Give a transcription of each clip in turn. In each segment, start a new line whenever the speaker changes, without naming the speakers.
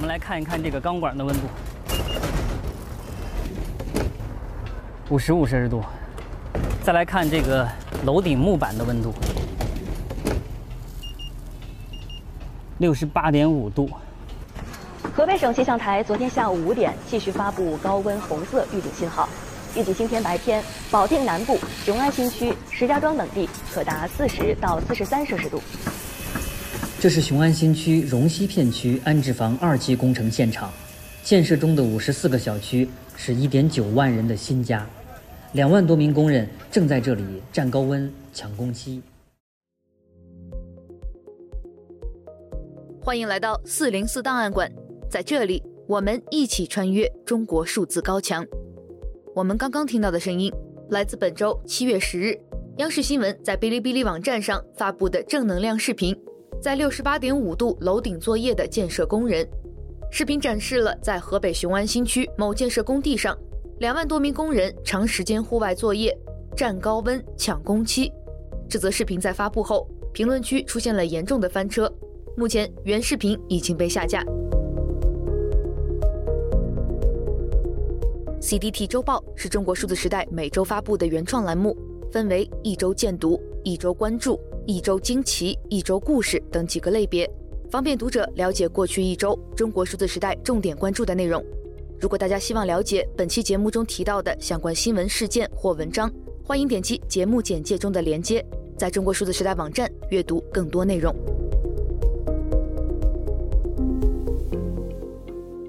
我们来看一看这个钢管的温度，五十五摄氏度。再来看这个楼顶木板的温度，六十八点五度。
河北省气象台昨天下午五点继续发布高温红色预警信号，预计今天白天保定南部、雄安新区、石家庄等地可达四十到四十三摄氏度。
这是雄安新区榕西片区安置房二期工程现场，建设中的五十四个小区是一点九万人的新家，两万多名工人正在这里战高温、抢工期。
欢迎来到四零四档案馆，在这里我们一起穿越中国数字高墙。我们刚刚听到的声音来自本周七月十日央视新闻在哔哩哔哩网站上发布的正能量视频。在六十八点五度楼顶作业的建设工人，视频展示了在河北雄安新区某建设工地上，两万多名工人长时间户外作业，战高温抢工期。这则视频在发布后，评论区出现了严重的翻车。目前原视频已经被下架。CDT 周报是中国数字时代每周发布的原创栏目，分为一周见读、一周关注。一周惊奇、一周故事等几个类别，方便读者了解过去一周中国数字时代重点关注的内容。如果大家希望了解本期节目中提到的相关新闻事件或文章，欢迎点击节目简介中的链接，在中国数字时代网站阅读更多内容。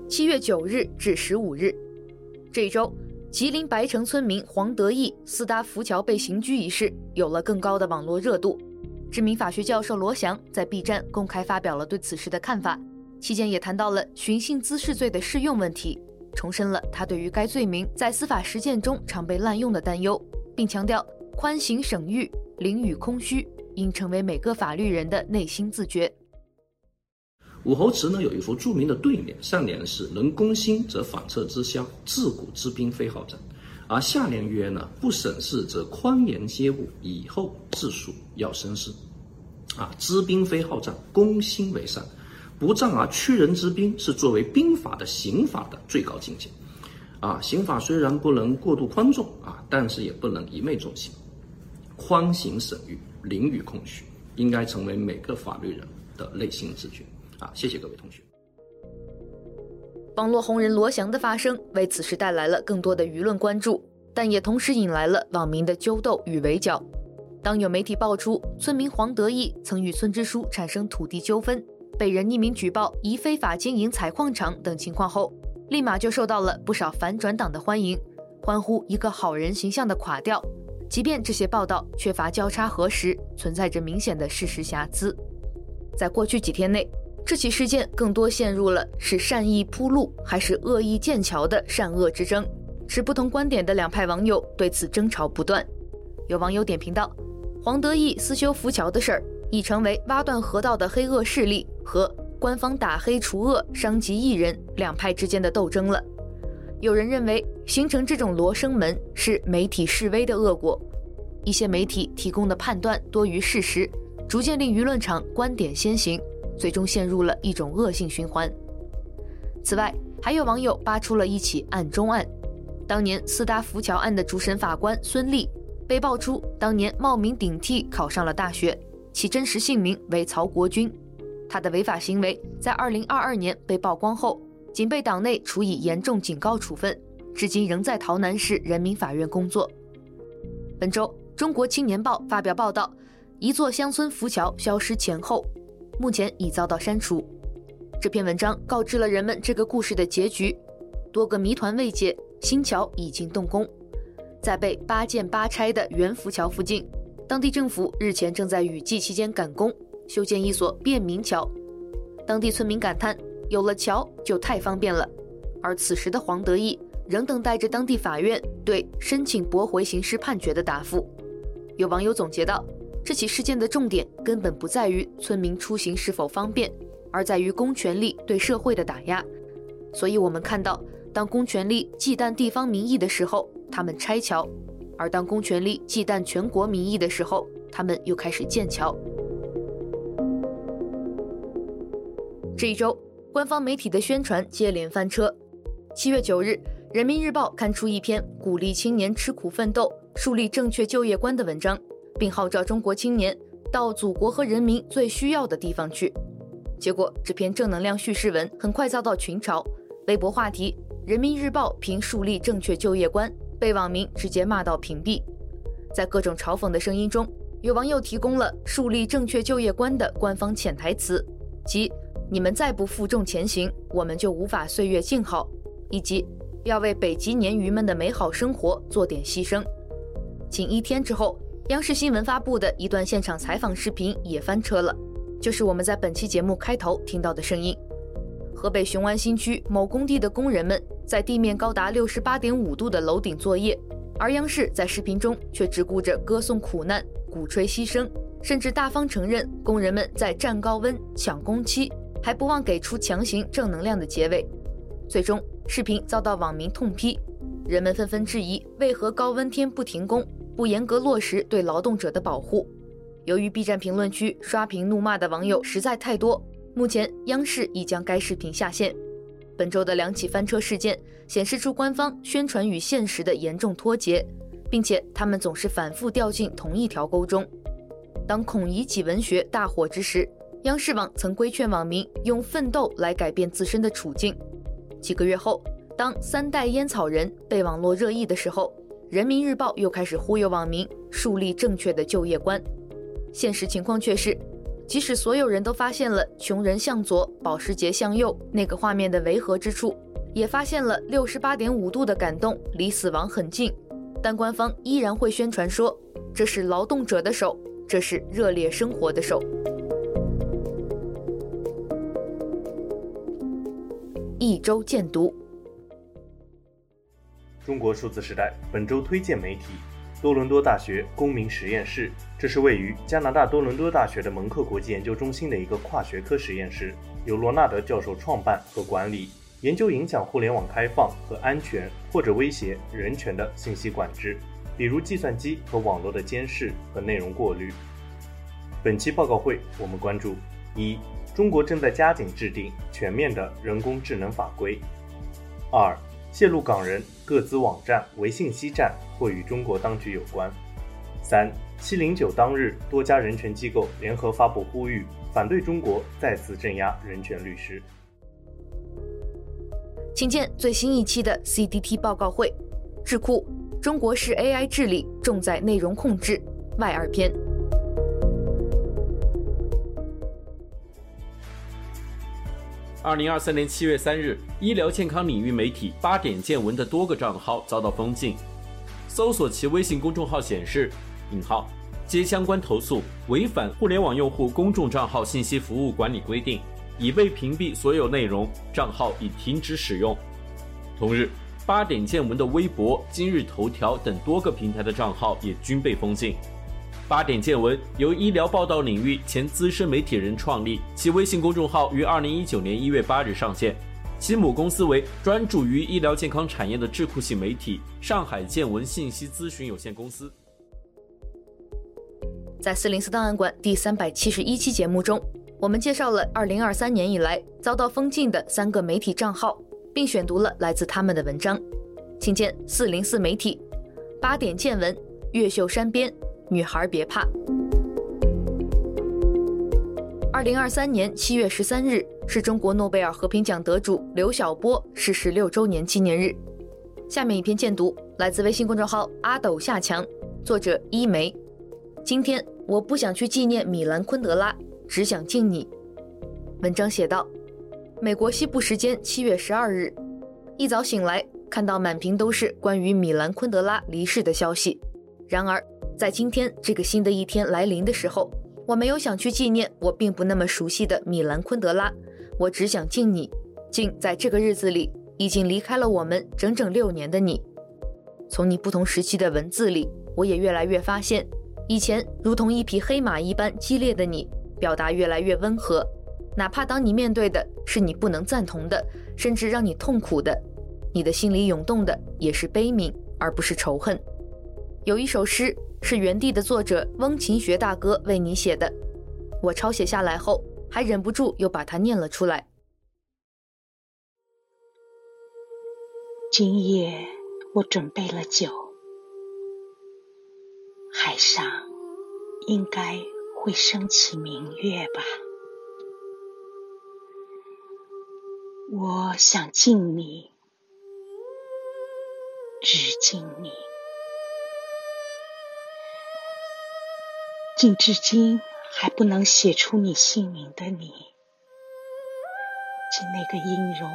七月九日至十五日，这一周，吉林白城村民黄德义四搭浮桥被刑拘一事有了更高的网络热度。知名法学教授罗翔在 B 站公开发表了对此事的看法，期间也谈到了寻衅滋事罪的适用问题，重申了他对于该罪名在司法实践中常被滥用的担忧，并强调宽刑省欲、囹圄空虚应成为每个法律人的内心自觉。
武侯祠呢有一幅著名的对联，上联是“能攻心则反侧之乡，自古知兵非好战”。而下联曰呢，不审事则宽严皆误，以后治蜀要深思。啊，知兵非好战，攻心为善，不战而屈人之兵，是作为兵法的刑法的最高境界。啊，刑法虽然不能过度宽重啊，但是也不能一味重刑。宽刑审欲，囹圄空虚，应该成为每个法律人的内心自觉。啊，谢谢各位同学。
网络红人罗翔的发声，为此事带来了更多的舆论关注，但也同时引来了网民的揪斗与围剿。当有媒体爆出村民黄德义曾与村支书产生土地纠纷，被人匿名举报疑非法经营采矿场等情况后，立马就受到了不少反转党的欢迎，欢呼一个好人形象的垮掉。即便这些报道缺乏交叉核实，存在着明显的事实瑕疵，在过去几天内。这起事件更多陷入了是善意铺路还是恶意建桥的善恶之争，持不同观点的两派网友对此争吵不断。有网友点评道：“黄德义私修浮桥的事儿，已成为挖断河道的黑恶势力和官方打黑除恶伤及艺人两派之间的斗争了。”有人认为形成这种罗生门是媒体示威的恶果，一些媒体提供的判断多于事实，逐渐令舆论场观点先行。最终陷入了一种恶性循环。此外，还有网友扒出了一起案中案：当年四搭浮桥案的主审法官孙立被爆出当年冒名顶替考上了大学，其真实姓名为曹国军。他的违法行为在2022年被曝光后，仅被党内处以严重警告处分，至今仍在洮南市人民法院工作。本周，《中国青年报》发表报道：一座乡村浮桥消失前后。目前已遭到删除。这篇文章告知了人们这个故事的结局，多个谜团未解，新桥已经动工。在被八建八拆的元浮桥附近，当地政府日前正在雨季期间赶工修建一所便民桥。当地村民感叹：“有了桥就太方便了。”而此时的黄德义仍等待着当地法院对申请驳回刑事判决的答复。有网友总结道。这起事件的重点根本不在于村民出行是否方便，而在于公权力对社会的打压。所以，我们看到，当公权力忌惮地方民意的时候，他们拆桥；而当公权力忌惮全国民意的时候，他们又开始建桥。这一周，官方媒体的宣传接连翻车。七月九日，《人民日报》刊出一篇鼓励青年吃苦奋斗、树立正确就业观的文章，并号召中国青年到祖国和人民最需要的地方去。结果，这篇正能量叙事文很快遭到群嘲，微博话题“人民日报凭树立正确就业观”被网民直接骂到屏蔽。在各种嘲讽的声音中，有网友提供了树立正确就业观的官方潜台词，即“你们再不负重前行，我们就无法岁月静好”。以及要为北极鲶鱼们的美好生活做点牺牲。仅一天之后，央视新闻发布的一段现场采访视频也翻车了，就是我们在本期节目开头听到的声音。河北雄安新区某工地的工人们在地面高达六十八点五度的楼顶作业，而央视在视频中却只顾着歌颂苦难、鼓吹牺牲，甚至大方承认工人们在战高温、抢工期，还不忘给出强行正能量的结尾。最终，视频遭到网民痛批，人们纷纷质疑为何高温天不停工，不严格落实对劳动者的保护。由于 B 站评论区刷屏怒骂的网友实在太多，目前央视已将该视频下线。本周的两起翻车事件显示出官方宣传与现实的严重脱节，并且他们总是反复掉进同一条沟中。当孔乙己文学大火之时，央视网曾规劝网民用奋斗来改变自身的处境。几个月后，当三代烟草人被网络热议的时候，人民日报又开始忽悠网民树立正确的就业观。现实情况却是，即使所有人都发现了“穷人向左，保时捷向右”那个画面的违和之处，也发现了六十八点五度的感动离死亡很近，但官方依然会宣传说这是劳动者的手，这是热烈生活的手。一周见读。
中国数字时代本周推荐媒体：多伦多大学公民实验室，这是位于加拿大多伦多大学的蒙克国际研究中心的一个跨学科实验室，由罗纳德教授创办和管理，研究影响互联网开放和安全或者威胁人权的信息管制，比如计算机和网络的监视和内容过滤。本期报告会我们关注一。中国正在加紧制定全面的人工智能法规。二、泄露港人各资网站为信息站或与中国当局有关。三、七零九当日，多家人权机构联合发布呼吁，反对中国再次镇压人权律师。
请见最新一期的 CDT 报告会，智库：中国式 AI 治理重在内容控制外二篇。
二零二三年七月三日，医疗健康领域媒体八点见闻的多个账号遭到封禁。搜索其微信公众号显示，引号接相关投诉，违反互联网用户公众账号信息服务管理规定，已被屏蔽所有内容，账号已停止使用。同日，八点见闻的微博、今日头条等多个平台的账号也均被封禁。八点见闻由医疗报道领域前资深媒体人创立，其微信公众号于二零一九年一月八日上线。其母公司为专注于医疗健康产业的智库系媒体上海见闻信息咨询有限公司。
在四零四档案馆第三百七十一期节目中，我们介绍了二零二三年以来遭到封禁的三个媒体账号，并选读了来自他们的文章。请见四零四媒体、八点见闻、越秀山边。女孩别怕。二零二三年七月十三日是中国诺贝尔和平奖得主刘晓波逝世六周年纪念日。下面一篇荐读来自微信公众号阿斗夏强，作者一梅。今天我不想去纪念米兰昆德拉，只想敬你。文章写道：美国西部时间七月十二日，一早醒来，看到满屏都是关于米兰昆德拉离世的消息。然而。在今天这个新的一天来临的时候，我没有想去纪念我并不那么熟悉的米兰昆德拉，我只想敬你，敬在这个日子里已经离开了我们整整六年的你。从你不同时期的文字里，我也越来越发现，以前如同一匹黑马一般激烈的你，表达越来越温和，哪怕当你面对的是你不能赞同的，甚至让你痛苦的，你的心里涌动的也是悲悯，而不是仇恨。有一首诗。是原地的作者翁琴学大哥为你写的。我抄写下来后还忍不住又把它念了出来。
今夜我准备了酒海上应该会升起明月吧。我想敬你只敬你。敬至今还不能写出你姓名的你，敬那个音容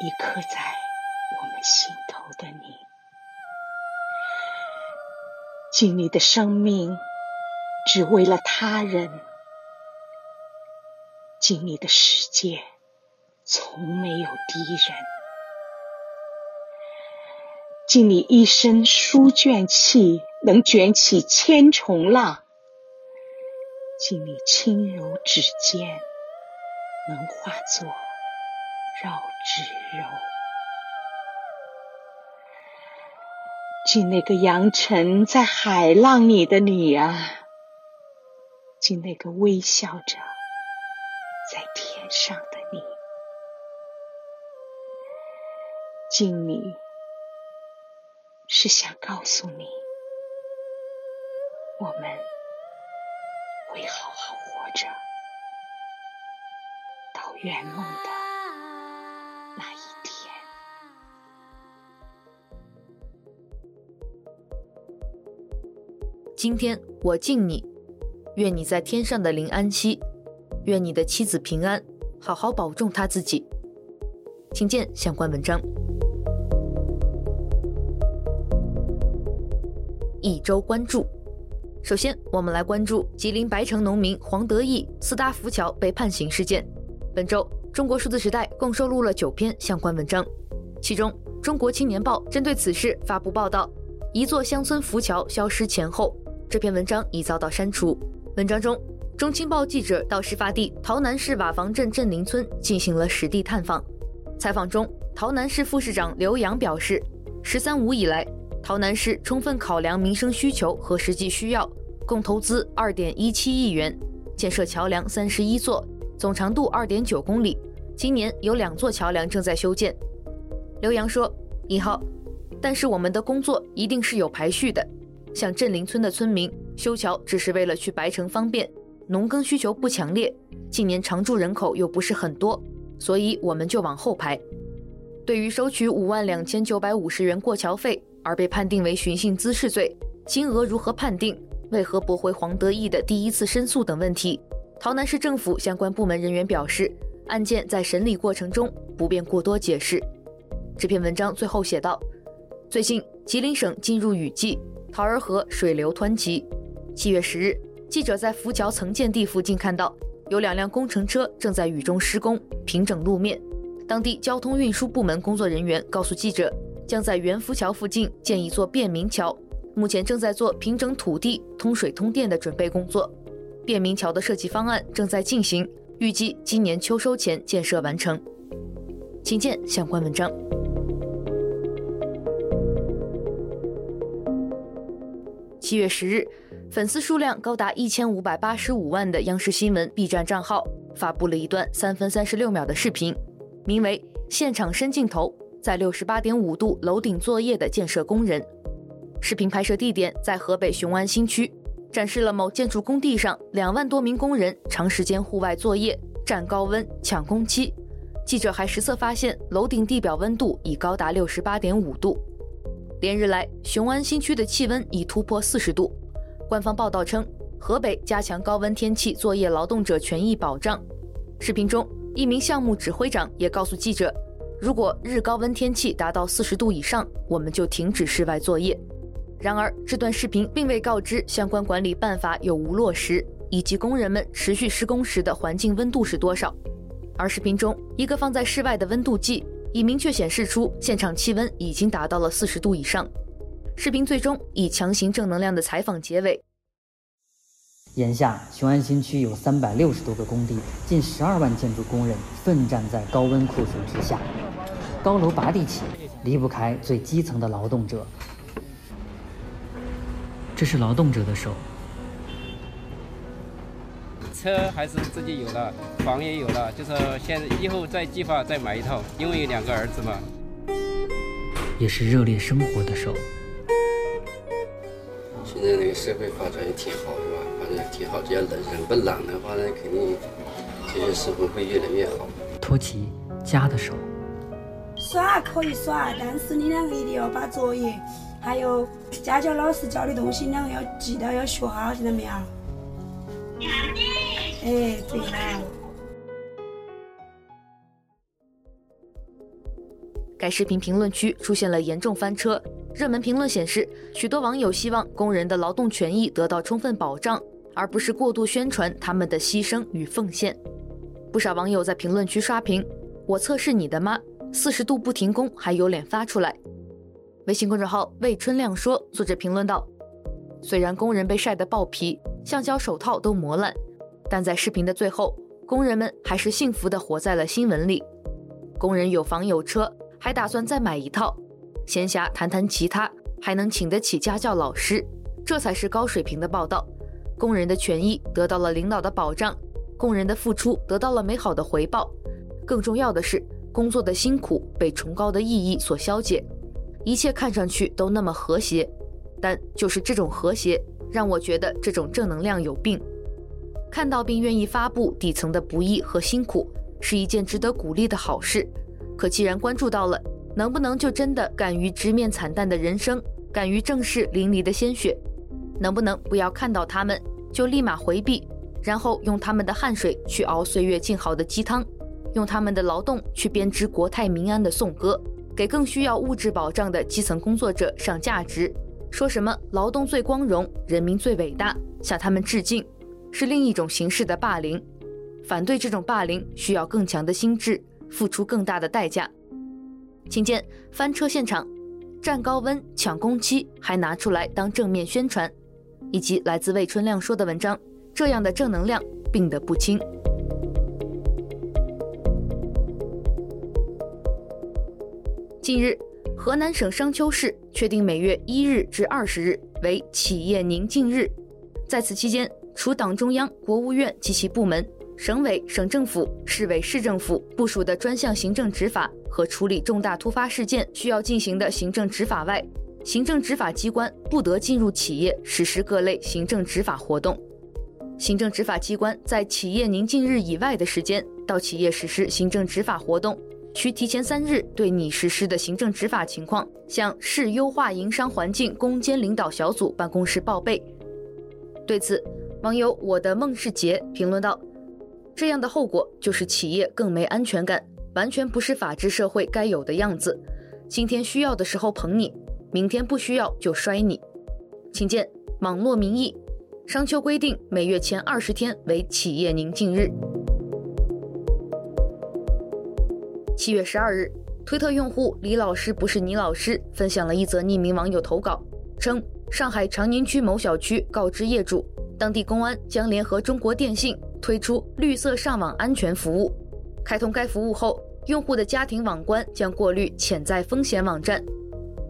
已刻在我们心头的你，敬你的生命只为了他人，敬你的世界。从没有敌人，敬你一身书卷气，能卷起千重浪；敬你轻柔指尖，能化作绕指柔；敬那个扬尘在海浪里的你啊，敬那个微笑着在天上的你。敬你，是想告诉你，我们会好好活着，到圆梦的那一天。
今天我敬你，愿你在天上的灵安息，愿你的妻子平安，好好保重她自己。请见相关文章。一周关注，首先我们来关注吉林白城农民黄德义私搭浮桥被判刑事件。本周，中国数字时代共收录了九篇相关文章，其中《中国青年报》针对此事发布报道：一座乡村浮桥消失前后，这篇文章已遭到删除。文章中，中青报记者到事发地洮南市瓦房镇镇林村进行了实地探访。采访中，洮南市副市长刘洋表示，“十三五”以来。桃南市充分考量民生需求和实际需要，共投资二点一七亿元，建设桥梁三十一座，总长度二点九公里。今年有两座桥梁正在修建。刘洋说：“一号，但是我们的工作一定是有排序的。像镇林村的村民修桥只是为了去白城方便，农耕需求不强烈，近年常住人口又不是很多，所以我们就往后排。对于收取五万两千九百五十元过桥费。”而被判定为寻衅滋事罪，金额如何判定？为何驳回黄德义的第一次申诉等问题，桃南市政府相关部门人员表示，案件在审理过程中不便过多解释。这篇文章最后写道：最近吉林省进入雨季，桃儿河水流湍急。七月十日，记者在浮桥曾建地附近看到有两辆工程车正在雨中施工平整路面，当地交通运输部门工作人员告诉记者。将在元福桥附近建一座便民桥，目前正在做平整土地、通水通电的准备工作。便民桥的设计方案正在进行，预计今年秋收前建设完成。请见相关文章。七月十日，粉丝数量高达一千五百八十五万的央视新闻 B 站账号发布了一段三分三十六秒的视频，名为《现场深镜头》。在六十八点五度楼顶作业的建设工人，视频拍摄地点在河北雄安新区，展示了某建筑工地上两万多名工人长时间户外作业、站高温抢工期。记者还实测发现，楼顶地表温度已高达六十八点五度。连日来，雄安新区的气温已突破四十度。官方报道称，河北加强高温天气作业劳动者权益保障。视频中，一名项目指挥长也告诉记者。如果日高温天气达到四十度以上，我们就停止室外作业。然而，这段视频并未告知相关管理办法有无落实，以及工人们持续施工时的环境温度是多少。而视频中一个放在室外的温度计已明确显示出现场气温已经达到了四十度以上。视频最终以强行正能量的采访结尾。
眼下，雄安新区有三百六十多个工地，近十二万建筑工人奋战在高温酷暑之下。高楼拔地起，离不开最基层的劳动者。这是劳动者的手。
车还是自己有了，房也有了，就是现在以后再计划再买一套，因为有两个儿子嘛。
也是热烈生活的手。
现在那个社会发展也挺好，是吧？发展挺好，只要人人不懒的话，呢肯定这些生活会越来越好。
托起家的手。
耍可以耍，但是你两个一定要把作业，还有家教老师教的东西，两个要记得要学好，听到没有？哎，对了。
该视频评论区出现了严重翻车，热门评论显示，许多网友希望工人的劳动权益得到充分保障，而不是过度宣传他们的牺牲与奉献。不少网友在评论区刷屏：“我测试你的妈。”四十度不停工，还有脸发出来？微信公众号“魏春亮说”作者评论道：“虽然工人被晒得爆皮，橡胶手套都磨烂，但在视频的最后，工人们还是幸福地活在了新闻里。工人有房有车，还打算再买一套。闲暇谈谈其他，还能请得起家教老师，这才是高水平的报道。工人的权益得到了领导的保障，工人的付出得到了美好的回报。更重要的是。”工作的辛苦被崇高的意义所消解，一切看上去都那么和谐，但就是这种和谐，让我觉得这种正能量有病。看到并愿意发布底层的不易和辛苦，是一件值得鼓励的好事。可既然关注到了，能不能就真的敢于直面惨淡的人生，敢于正视淋漓的鲜血？能不能不要看到他们就立马回避，然后用他们的汗水去熬岁月静好的鸡汤？用他们的劳动去编织国泰民安的颂歌，给更需要物质保障的基层工作者上价值。说什么劳动最光荣，人民最伟大，向他们致敬，是另一种形式的霸凌。反对这种霸凌，需要更强的心智，付出更大的代价。请见翻车现场，战高温抢工期还拿出来当正面宣传，以及来自魏春亮说的文章，这样的正能量病得不轻。近日，河南省商丘市确定每月一日至二十日为企业宁静日。在此期间，除党中央、国务院及其部门、省委、省政府、市委、市政府部署的专项行政执法和处理重大突发事件需要进行的行政执法外，行政执法机关不得进入企业实施各类行政执法活动。行政执法机关在企业宁静日以外的时间到企业实施行政执法活动。需提前三日对你实施的行政执法情况向市优化营商环境攻坚领导小组办公室报备。对此，网友我的孟世杰评论道：“这样的后果就是企业更没安全感，完全不是法治社会该有的样子。今天需要的时候捧你，明天不需要就摔你。”请见网络民意，商丘规定每月前二十天为企业宁静日。七月十二日，推特用户李老师不是你老师分享了一则匿名网友投稿，称上海长宁区某小区告知业主，当地公安将联合中国电信推出绿色上网安全服务。开通该服务后，用户的家庭网关将过滤潜在风险网站。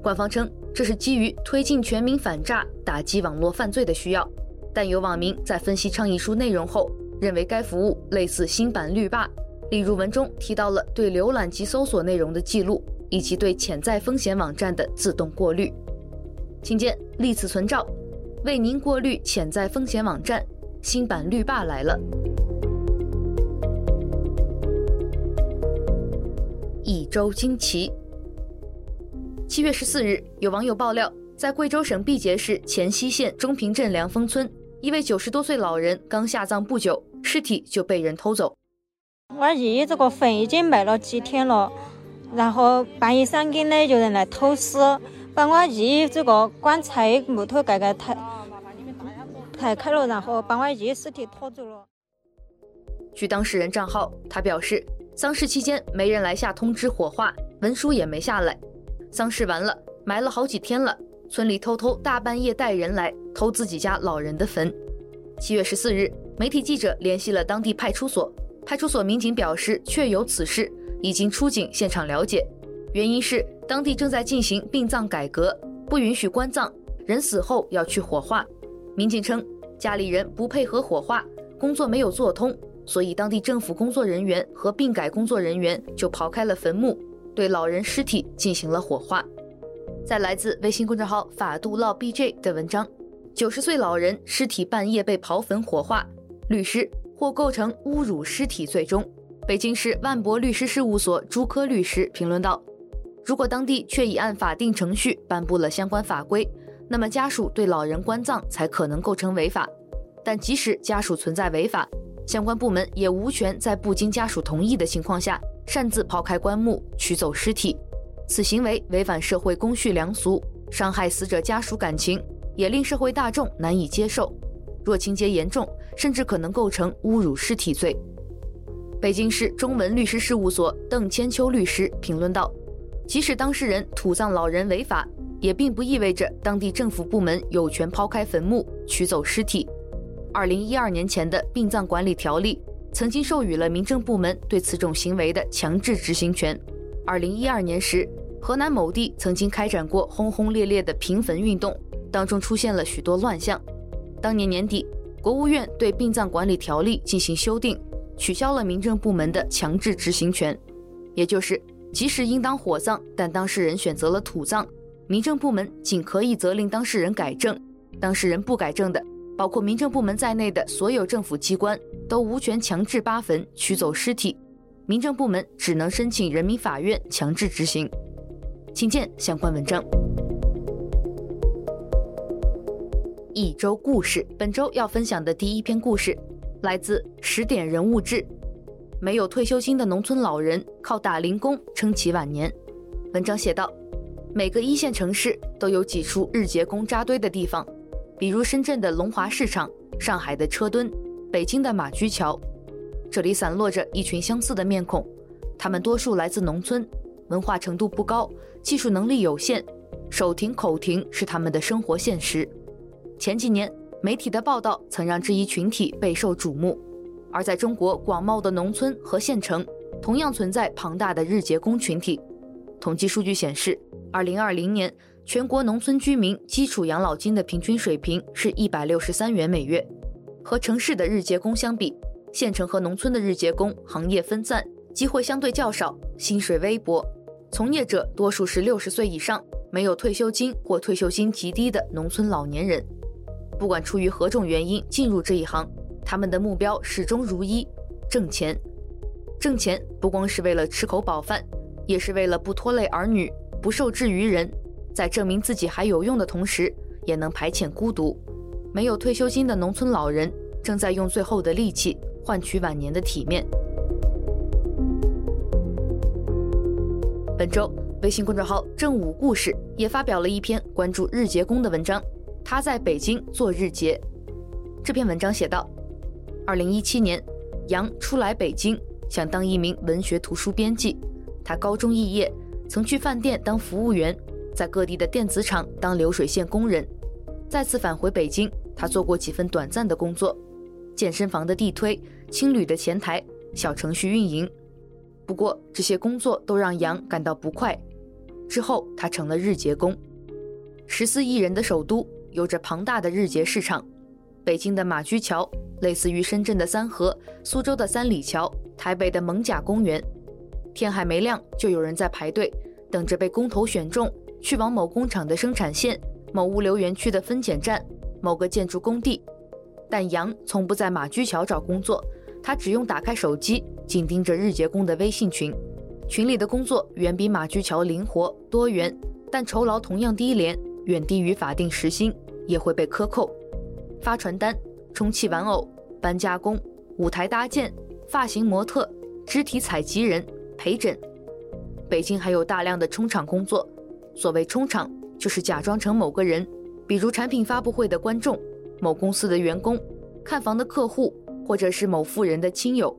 官方称这是基于推进全民反诈、打击网络犯罪的需要，但有网民在分析倡议书内容后，认为该服务类似新版绿霸。例如文中提到了对浏览及搜索内容的记录，以及对潜在风险网站的自动过滤。请见历次存照，为您过滤潜在风险网站，新版绿霸来了。一周惊奇。七月十四日，有网友爆料，在贵州省毕节市黔西县中平镇凉风村，一位九十多岁老人刚下葬不久，尸体就被人偷走。
我二姨这个坟已经埋了几天了，然后半夜三更的有人来偷尸，把我二姨这个棺材木头盖盖抬抬开了，然后把我二姨尸体拖走了。
据当事人账号，他表示，丧事期间没人来下通知火化，文书也没下来。丧事完了，埋了好几天了，村里偷偷大半夜带人来偷自己家老人的坟。七月十四日，媒体记者联系了当地派出所。派出所民警表示，确有此事，已经出警现场了解。原因是当地正在进行殡葬改革，不允许棺葬，人死后要去火化。民警称，家里人不配合火化，工作没有做通，所以当地政府工作人员和殡改工作人员就刨开了坟墓，对老人尸体进行了火化。在来自微信公众号法度唠 BJ 的文章，九十岁老人尸体半夜被刨坟火化，律师或构成侮辱尸体罪中。北京市万博律师事务所朱科律师评论道：“如果当地确已按法定程序颁布了相关法规，那么家属对老人关葬才可能构成违法。但即使家属存在违法，相关部门也无权在不经家属同意的情况下擅自抛开棺木取走尸体。”此行为违反社会公序良俗，伤害死者家属感情，也令社会大众难以接受。若情节严重，甚至可能构成侮辱尸体罪。北京市中文律师事务所邓千秋律师评论道：“即使当事人土葬老人违法，也并不意味着当地政府部门有权抛开坟墓取走尸体。二零一二年前的殡葬管理条例曾经授予了民政部门对此种行为的强制执行权。二零一二年时。”河南某地曾经开展过轰轰烈烈的平坟运动，当中出现了许多乱象。当年年底，国务院对殡葬管理条例进行修订，取消了民政部门的强制执行权，也就是即使应当火葬，但当事人选择了土葬，民政部门仅可以责令当事人改正，当事人不改正的，包括民政部门在内的所有政府机关都无权强制扒坟取走尸体，民政部门只能申请人民法院强制执行。请见相关文章。一周故事，本周要分享的第一篇故事来自十点人物志。没有退休金的农村老人靠打零工撑起晚年。文章写道：每个一线城市都有几处日结工扎堆的地方，比如深圳的龙华市场、上海的车墩、北京的马驹桥。这里散落着一群相似的面孔，他们多数来自农村。文化程度不高，技术能力有限，手停口停是他们的生活现实。前几年，媒体的报道曾让这一群体备受瞩目。而在中国广袤的农村和县城，同样存在庞大的日结工群体。统计数据显示，2020年全国农村居民基础养老金的平均水平是一百六十三元每月。和城市的日结工相比，县城和农村的日结工行业分散，机会相对较少，薪水微薄。从业者多数是六十岁以上、没有退休金或退休金极低的农村老年人。不管出于何种原因进入这一行，他们的目标始终如一：挣钱。挣钱不光是为了吃口饱饭，也是为了不拖累儿女、不受制于人，在证明自己还有用的同时，也能排遣孤独。没有退休金的农村老人正在用最后的力气换取晚年的体面。本周，微信公众号“正午故事”也发表了一篇关注日结工的文章。他在北京做日结。这篇文章写道：二零一七年，杨初来北京，想当一名文学图书编辑。他高中肄业，曾去饭店当服务员，在各地的电子厂当流水线工人。再次返回北京，他做过几份短暂的工作：健身房的地推、青旅的前台、小程序运营。不过这些工作都让杨感到不快。之后，他成了日结工。十四亿人的首都有着庞大的日结市场。北京的马驹桥类似于深圳的三河，苏州的三里桥，台北的蒙贾公园。天还没亮，就有人在排队，等着被工头选中，去往某工厂的生产线、某物流园区的分拣站、某个建筑工地。但杨从不在马驹桥找工作，他只用打开手机。紧盯着日结工的微信群，群里的工作远比马驹桥灵活多元，但酬劳同样低廉，远低于法定时薪，也会被克扣。发传单、充气玩偶、搬家工、舞台搭建、发型模特、肢体采集人、陪诊。北京还有大量的充场工作，所谓充场，就是假装成某个人，比如产品发布会的观众、某公司的员工、看房的客户，或者是某富人的亲友。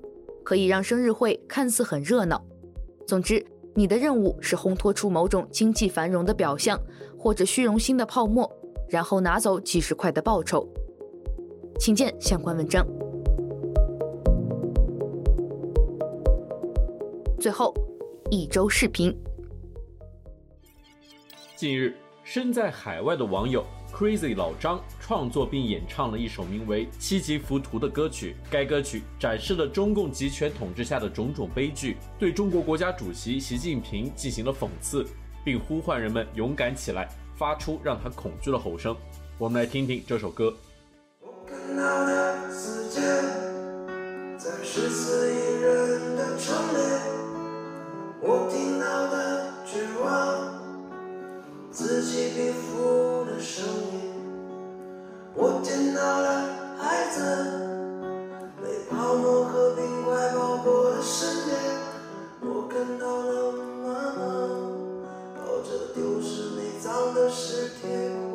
可以让生日会看似很热闹。总之，你的任务是烘托出某种经济繁荣的表象，或者虚荣心的泡沫，然后拿走几十块的报酬。请见相关文章。最后，一周视频。
近日，身在海外的网友。Crazy 老张创作并演唱了一首名为《七级浮屠》的歌曲。该歌曲展示了中共集权统治下的种种悲剧，对中国国家主席习近平进行了讽刺。并呼唤人们勇敢起来，发出让他恐惧的吼声。我们来听听这首歌。
我看到的世界，在十四亿人的城里，我听此起彼伏的声音，我见到了孩子被泡沫和冰块包裹的身边，我看到了妈妈抱着丢失内脏的尸体。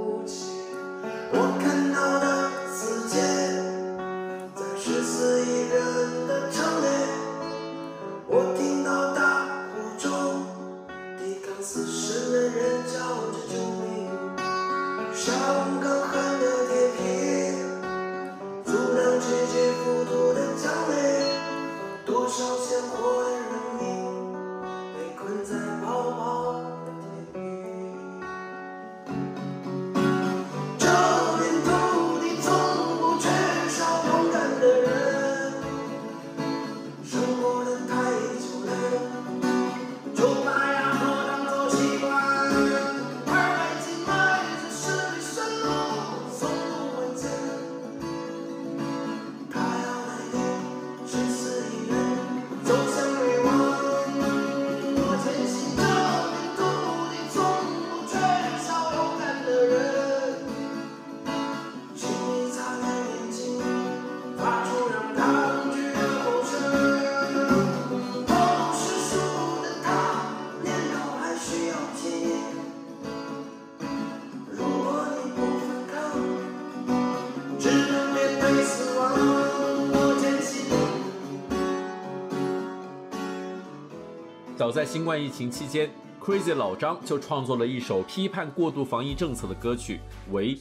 早在新冠疫情期间，Crazy 老张就创作了一首批判过度防疫政策的歌曲《围》。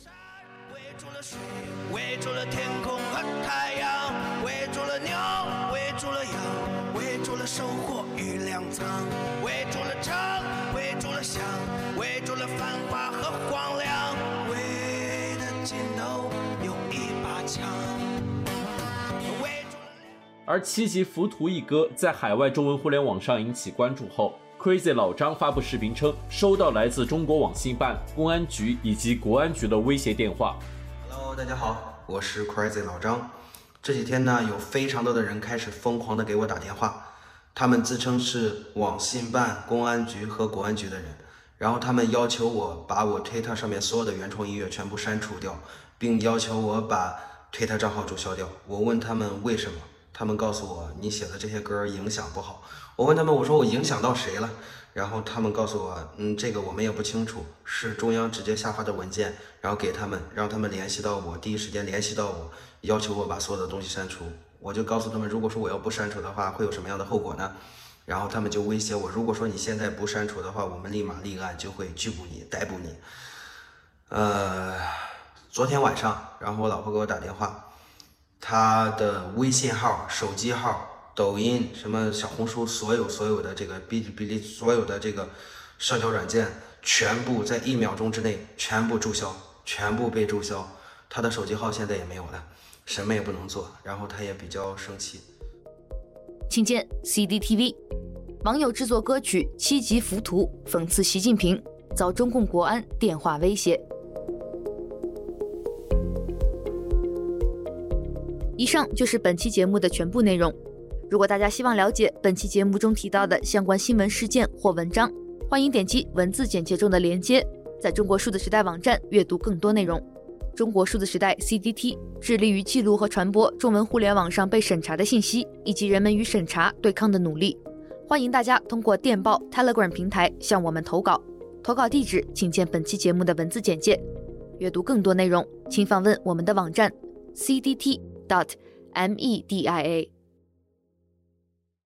围住了水，围住了天空和太阳，围住了鸟，围住了羊，围住了收获与粮仓，
而七级浮屠一歌在海外中文互联网上引起关注后，Crazy 老张发布视频称收到来自中国网信办、公安局以及国安局的威胁电话。
Hello，大家好，我是 Crazy 老张。这几天呢，有非常多的人开始疯狂的给我打电话，他们自称是网信办、公安局和国安局的人，然后他们要求我把我推特上面所有的原创音乐全部删除掉，并要求我把推特账号注销掉。我问他们为什么？他们告诉我，你写的这些歌影响不好。我问他们，我说我影响到谁了？然后他们告诉我，嗯，这个我们也不清楚，是中央直接下发的文件，然后给他们，让他们联系到我，第一时间联系到我，要求我把所有的东西删除。我就告诉他们，如果说我要不删除的话，会有什么样的后果呢？然后他们就威胁我，如果说你现在不删除的话，我们立马立案，就会拘捕你，逮捕你。呃，昨天晚上，然后我老婆给我打电话。他的微信号、手机号、抖音、什么小红书，所有所有的这个哔哩哔哩，所有的这个社交软件，全部在一秒钟之内全部注销，全部被注销。他的手机号现在也没有了，什么也不能做。然后他也比较生气。
请见 C D T V，网友制作歌曲《七级浮屠》，讽刺习近平，遭中共国安电话威胁。以上就是本期节目的全部内容。如果大家希望了解本期节目中提到的相关新闻事件或文章，欢迎点击文字简介中的链接，在中国数字时代网站阅读更多内容。中国数字时代 CDT 致力于记录和传播中文互联网上被审查的信息，以及人们与审查对抗的努力。欢迎大家通过电报 Telegram 平台向我们投稿，投稿地址请见本期节目的文字简介。阅读更多内容，请访问我们的网站 CDT。Dot media。